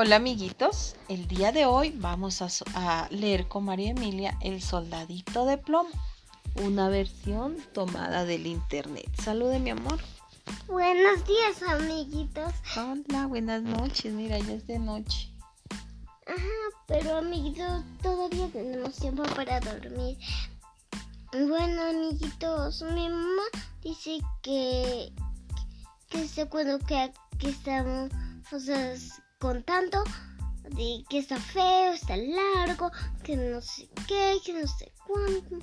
Hola amiguitos, el día de hoy vamos a, leer con María Emilia El Soldadito de Plomo, una versión tomada del internet. Salude mi amor. Buenos días amiguitos. Hola, buenas noches, mira, ya es de noche. Ajá, pero amiguitos, todavía tenemos tiempo para dormir. Bueno amiguitos, mi mamá dice que, que se cuando que, que estamos, o sea, contando de que está feo, está largo, que no sé qué, que no sé cuánto.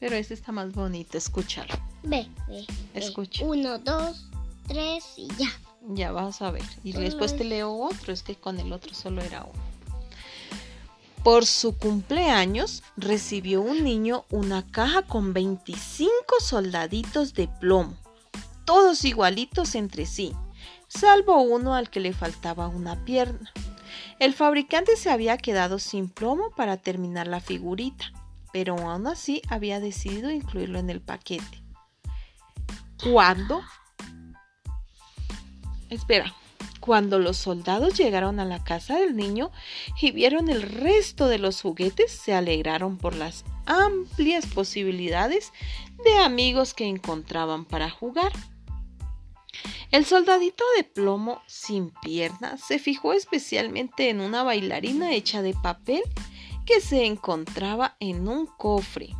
Pero ese está más bonito, escúchalo. Ve, ve. Escucha. Uno, dos, tres y ya. Ya vas a ver. Y después te leo otro, es que con el otro solo era uno. Por su cumpleaños recibió un niño una caja con 25 soldaditos de plomo, todos igualitos entre sí salvo uno al que le faltaba una pierna. El fabricante se había quedado sin plomo para terminar la figurita, pero aún así había decidido incluirlo en el paquete. ¿Cuándo? Espera, cuando los soldados llegaron a la casa del niño y vieron el resto de los juguetes, se alegraron por las amplias posibilidades de amigos que encontraban para jugar. El soldadito de plomo sin piernas se fijó especialmente en una bailarina hecha de papel que se encontraba en un cofre.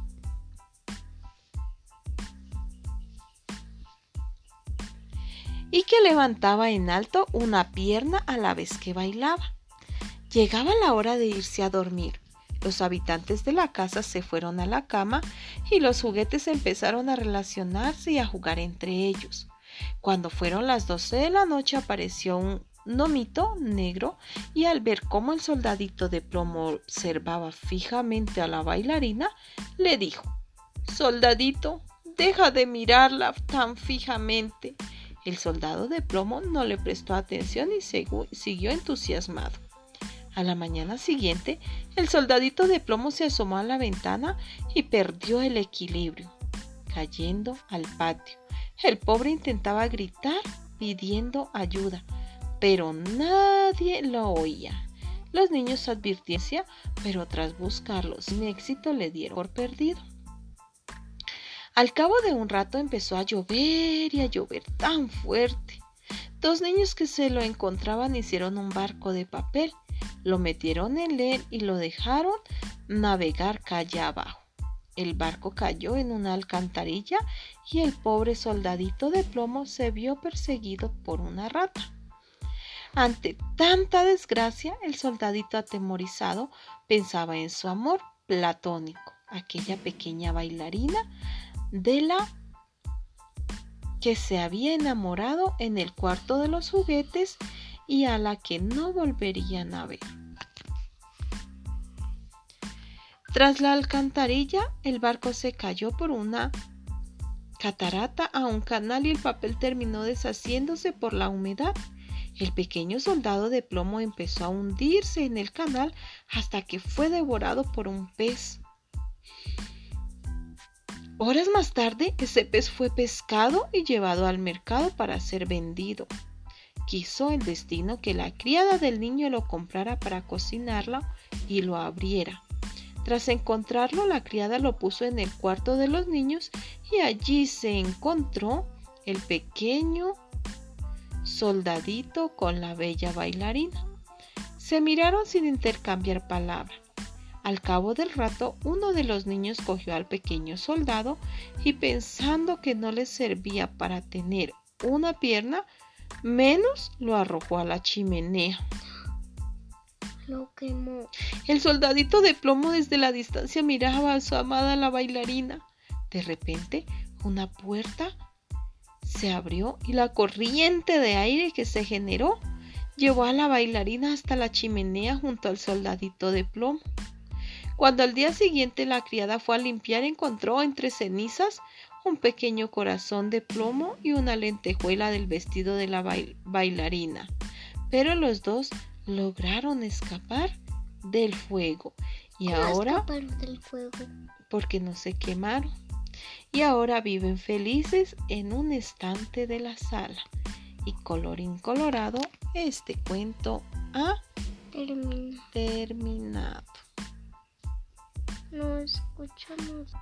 y que levantaba en alto una pierna a la vez que bailaba. Llegaba la hora de irse a dormir. Los habitantes de la casa se fueron a la cama y los juguetes empezaron a relacionarse y a jugar entre ellos. Cuando fueron las doce de la noche apareció un nomito negro y al ver cómo el soldadito de plomo observaba fijamente a la bailarina, le dijo Soldadito, deja de mirarla tan fijamente. El soldado de plomo no le prestó atención y siguió entusiasmado. A la mañana siguiente, el soldadito de plomo se asomó a la ventana y perdió el equilibrio, cayendo al patio. El pobre intentaba gritar pidiendo ayuda, pero nadie lo oía. Los niños advirtieron, pero tras buscarlo sin éxito le dieron por perdido. Al cabo de un rato empezó a llover y a llover tan fuerte. Dos niños que se lo encontraban hicieron un barco de papel, lo metieron en él y lo dejaron navegar calle abajo. El barco cayó en una alcantarilla y el pobre soldadito de plomo se vio perseguido por una rata. Ante tanta desgracia, el soldadito atemorizado pensaba en su amor platónico, aquella pequeña bailarina de la que se había enamorado en el cuarto de los juguetes y a la que no volverían a ver. Tras la alcantarilla, el barco se cayó por una catarata a un canal y el papel terminó deshaciéndose por la humedad. El pequeño soldado de plomo empezó a hundirse en el canal hasta que fue devorado por un pez. Horas más tarde, ese pez fue pescado y llevado al mercado para ser vendido. Quiso el destino que la criada del niño lo comprara para cocinarlo y lo abriera. Tras encontrarlo, la criada lo puso en el cuarto de los niños y allí se encontró el pequeño soldadito con la bella bailarina. Se miraron sin intercambiar palabra. Al cabo del rato, uno de los niños cogió al pequeño soldado y pensando que no le servía para tener una pierna, menos lo arrojó a la chimenea lo quemó. El soldadito de plomo desde la distancia miraba a su amada la bailarina. De repente, una puerta se abrió y la corriente de aire que se generó llevó a la bailarina hasta la chimenea junto al soldadito de plomo. Cuando al día siguiente la criada fue a limpiar, encontró entre cenizas un pequeño corazón de plomo y una lentejuela del vestido de la bailarina. Pero los dos lograron escapar del fuego. Y ahora... del fuego? Porque no se quemaron. Y ahora viven felices en un estante de la sala. Y colorín colorado, este cuento ha Termina. terminado. No escuchamos.